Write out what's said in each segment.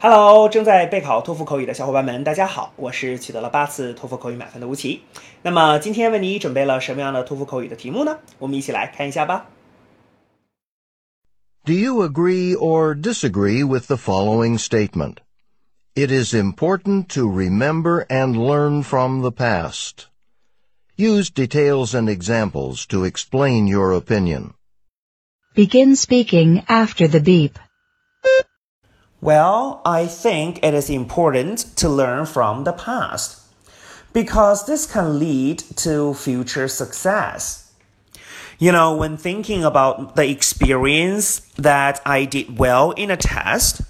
Hello，正在备考托福口语的小伙伴们，大家好，我是取得了八次托福口语满分的吴奇。那么今天为你准备了什么样的托福口语的题目呢？我们一起来看一下吧。Do you agree or disagree with the following statement? It is important to remember and learn from the past. Use details and examples to explain your opinion. Begin speaking after the beep. Well, I think it is important to learn from the past because this can lead to future success. You know, when thinking about the experience that I did well in a test,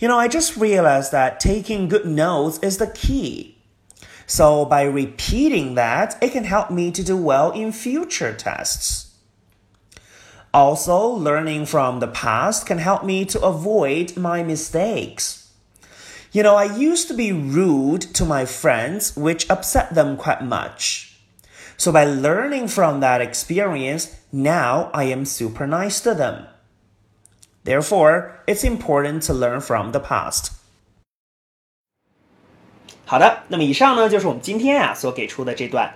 you know, I just realized that taking good notes is the key. So by repeating that, it can help me to do well in future tests. Also, learning from the past can help me to avoid my mistakes. You know, I used to be rude to my friends, which upset them quite much. So by learning from that experience, now I am super nice to them. Therefore, it's important to learn from the past. 好的，那么以上呢就是我们今天啊所给出的这段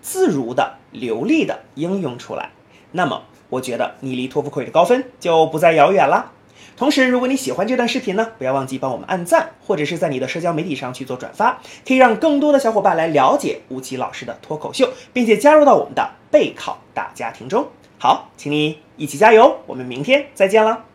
自如的、流利的应用出来。那么，我觉得你离托福口语的高分就不再遥远了。同时，如果你喜欢这段视频呢，不要忘记帮我们按赞，或者是在你的社交媒体上去做转发，可以让更多的小伙伴来了解吴奇老师的脱口秀，并且加入到我们的备考大家庭中。好，请你一起加油，我们明天再见了。